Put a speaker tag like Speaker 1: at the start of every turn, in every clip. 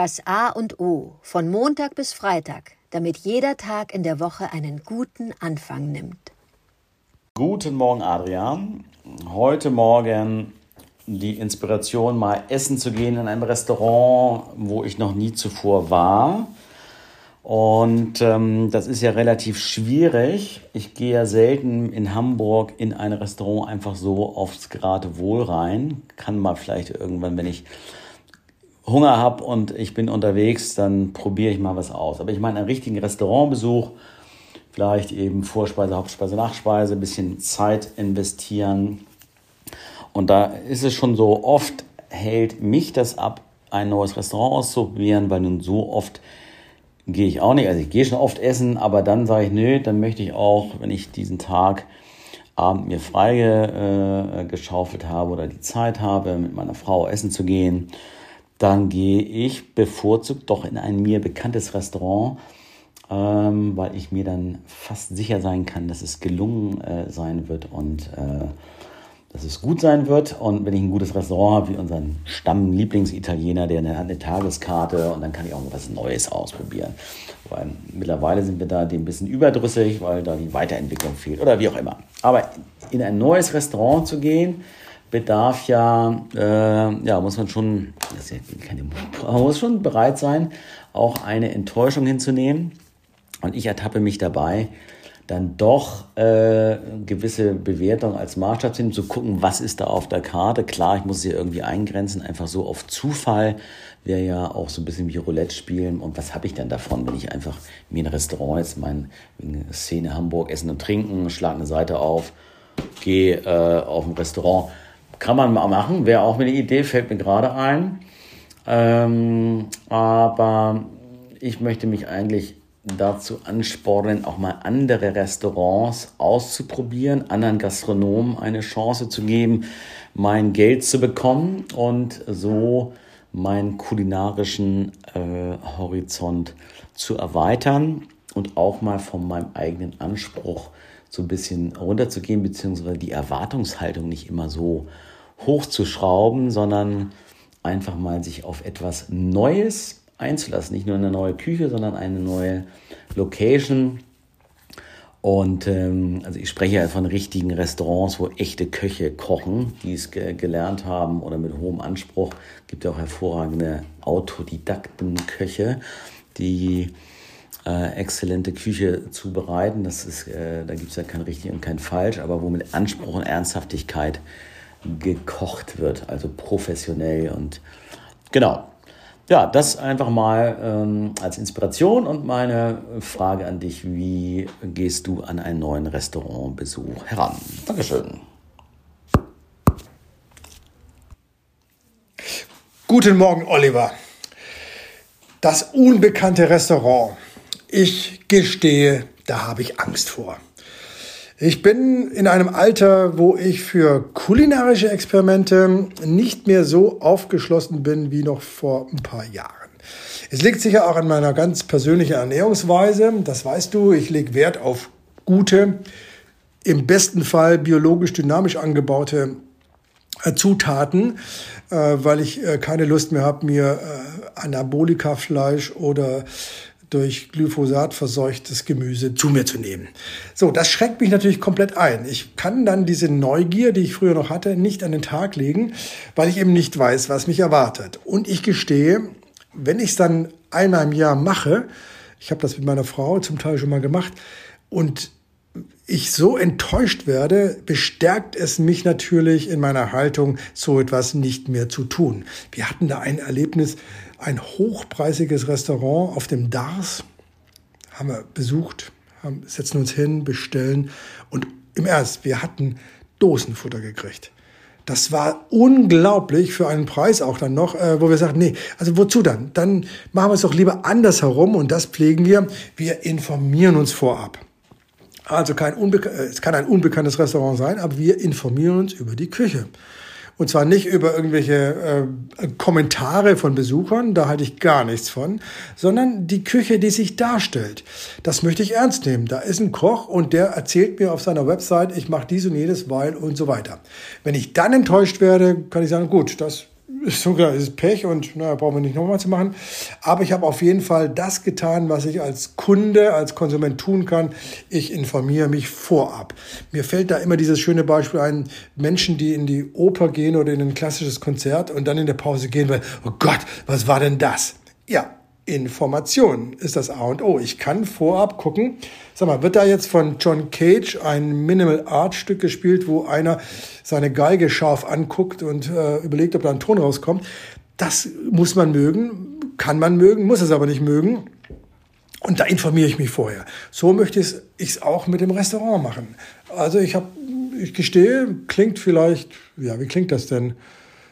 Speaker 1: Das A und O von Montag bis Freitag, damit jeder Tag in der Woche einen guten Anfang nimmt.
Speaker 2: Guten Morgen, Adrian. Heute Morgen die Inspiration, mal essen zu gehen in einem Restaurant, wo ich noch nie zuvor war. Und ähm, das ist ja relativ schwierig. Ich gehe ja selten in Hamburg in ein Restaurant einfach so aufs Geratewohl rein. Kann mal vielleicht irgendwann, wenn ich Hunger habe und ich bin unterwegs, dann probiere ich mal was aus. Aber ich meine, einen richtigen Restaurantbesuch, vielleicht eben Vorspeise, Hauptspeise, Nachspeise, ein bisschen Zeit investieren. Und da ist es schon so, oft hält mich das ab, ein neues Restaurant auszuprobieren, weil nun so oft gehe ich auch nicht. Also ich gehe schon oft essen, aber dann sage ich, nö, dann möchte ich auch, wenn ich diesen Tag Abend mir frei äh, habe oder die Zeit habe, mit meiner Frau essen zu gehen, dann gehe ich bevorzugt doch in ein mir bekanntes Restaurant, ähm, weil ich mir dann fast sicher sein kann, dass es gelungen äh, sein wird und äh, dass es gut sein wird. Und wenn ich ein gutes Restaurant habe, wie unseren Stamm-Lieblingsitaliener, der hat eine Tageskarte und dann kann ich auch was Neues ausprobieren. Weil mittlerweile sind wir da dem ein bisschen überdrüssig, weil da die Weiterentwicklung fehlt oder wie auch immer. Aber in ein neues Restaurant zu gehen, bedarf ja, äh, ja, muss man schon, man muss schon bereit sein, auch eine Enttäuschung hinzunehmen. Und ich ertappe mich dabei, dann doch äh, gewisse Bewertung als Maßstab zu nehmen, zu gucken, was ist da auf der Karte. Klar, ich muss sie irgendwie eingrenzen, einfach so auf Zufall wäre ja auch so ein bisschen wie Roulette spielen. Und was habe ich denn davon, wenn ich einfach mir ein Restaurant jetzt, meine Szene Hamburg, Essen und Trinken, schlage eine Seite auf, gehe äh, auf ein Restaurant. Kann man mal machen, wäre auch eine Idee, fällt mir gerade ein. Ähm, aber ich möchte mich eigentlich dazu anspornen, auch mal andere Restaurants auszuprobieren, anderen Gastronomen eine Chance zu geben, mein Geld zu bekommen und so meinen kulinarischen äh, Horizont zu erweitern und auch mal von meinem eigenen Anspruch so ein bisschen runterzugehen, beziehungsweise die Erwartungshaltung nicht immer so hochzuschrauben, sondern einfach mal sich auf etwas Neues einzulassen. Nicht nur eine neue Küche, sondern eine neue Location. Und ähm, also ich spreche ja von richtigen Restaurants, wo echte Köche kochen, die es ge gelernt haben oder mit hohem Anspruch. Es gibt ja auch hervorragende Autodidakten-Köche, die äh, exzellente Küche zubereiten. Das ist, äh, da gibt es ja kein richtig und kein falsch, aber wo mit Anspruch und Ernsthaftigkeit gekocht wird, also professionell und genau. Ja, das einfach mal ähm, als Inspiration und meine Frage an dich, wie gehst du an einen neuen Restaurantbesuch heran? Dankeschön.
Speaker 3: Guten Morgen, Oliver. Das unbekannte Restaurant. Ich gestehe, da habe ich Angst vor. Ich bin in einem Alter, wo ich für kulinarische Experimente nicht mehr so aufgeschlossen bin wie noch vor ein paar Jahren. Es liegt sicher auch an meiner ganz persönlichen Ernährungsweise. Das weißt du, ich lege Wert auf gute, im besten Fall biologisch dynamisch angebaute äh, Zutaten, äh, weil ich äh, keine Lust mehr habe, mir Anabolika-Fleisch oder durch Glyphosat verseuchtes Gemüse zu mir zu nehmen. So, das schreckt mich natürlich komplett ein. Ich kann dann diese Neugier, die ich früher noch hatte, nicht an den Tag legen, weil ich eben nicht weiß, was mich erwartet. Und ich gestehe, wenn ich es dann einmal im Jahr mache, ich habe das mit meiner Frau zum Teil schon mal gemacht, und ich so enttäuscht werde, bestärkt es mich natürlich in meiner Haltung, so etwas nicht mehr zu tun. Wir hatten da ein Erlebnis, ein hochpreisiges Restaurant auf dem Dars, haben wir besucht, haben, setzen uns hin, bestellen und im Ernst, wir hatten Dosenfutter gekriegt. Das war unglaublich für einen Preis auch dann noch, äh, wo wir sagten, nee, also wozu dann? Dann machen wir es doch lieber andersherum und das pflegen wir. Wir informieren uns vorab. Also kein Unbe äh, es kann ein unbekanntes Restaurant sein, aber wir informieren uns über die Küche. Und zwar nicht über irgendwelche äh, Kommentare von Besuchern, da halte ich gar nichts von, sondern die Küche, die sich darstellt. Das möchte ich ernst nehmen. Da ist ein Koch und der erzählt mir auf seiner Website, ich mache dies und jedes, weil und so weiter. Wenn ich dann enttäuscht werde, kann ich sagen, gut, das sogar ist Pech und naja, brauchen wir nicht nochmal zu machen. Aber ich habe auf jeden Fall das getan, was ich als Kunde, als Konsument tun kann. Ich informiere mich vorab. Mir fällt da immer dieses schöne Beispiel ein, Menschen, die in die Oper gehen oder in ein klassisches Konzert und dann in der Pause gehen, weil, oh Gott, was war denn das? Ja, Information ist das A und O. Ich kann vorab gucken, sag mal, wird da jetzt von John Cage ein Minimal Art Stück gespielt, wo einer seine Geige scharf anguckt und äh, überlegt, ob da ein Ton rauskommt. Das muss man mögen, kann man mögen, muss es aber nicht mögen. Und da informiere ich mich vorher. So möchte ich es auch mit dem Restaurant machen. Also ich habe, ich gestehe, klingt vielleicht, ja, wie klingt das denn?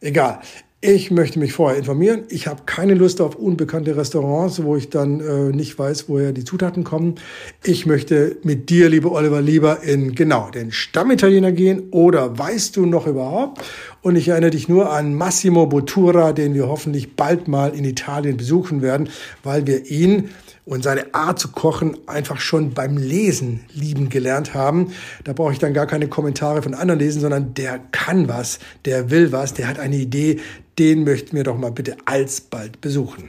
Speaker 3: Egal. Ich möchte mich vorher informieren. Ich habe keine Lust auf unbekannte Restaurants, wo ich dann äh, nicht weiß, woher die Zutaten kommen. Ich möchte mit dir, lieber Oliver, lieber in genau den Stammitaliener gehen oder weißt du noch überhaupt? Und ich erinnere dich nur an Massimo Bottura, den wir hoffentlich bald mal in Italien besuchen werden, weil wir ihn und seine Art zu kochen einfach schon beim Lesen lieben gelernt haben. Da brauche ich dann gar keine Kommentare von anderen lesen, sondern der kann was, der will was, der hat eine Idee, den möchten wir doch mal bitte alsbald besuchen.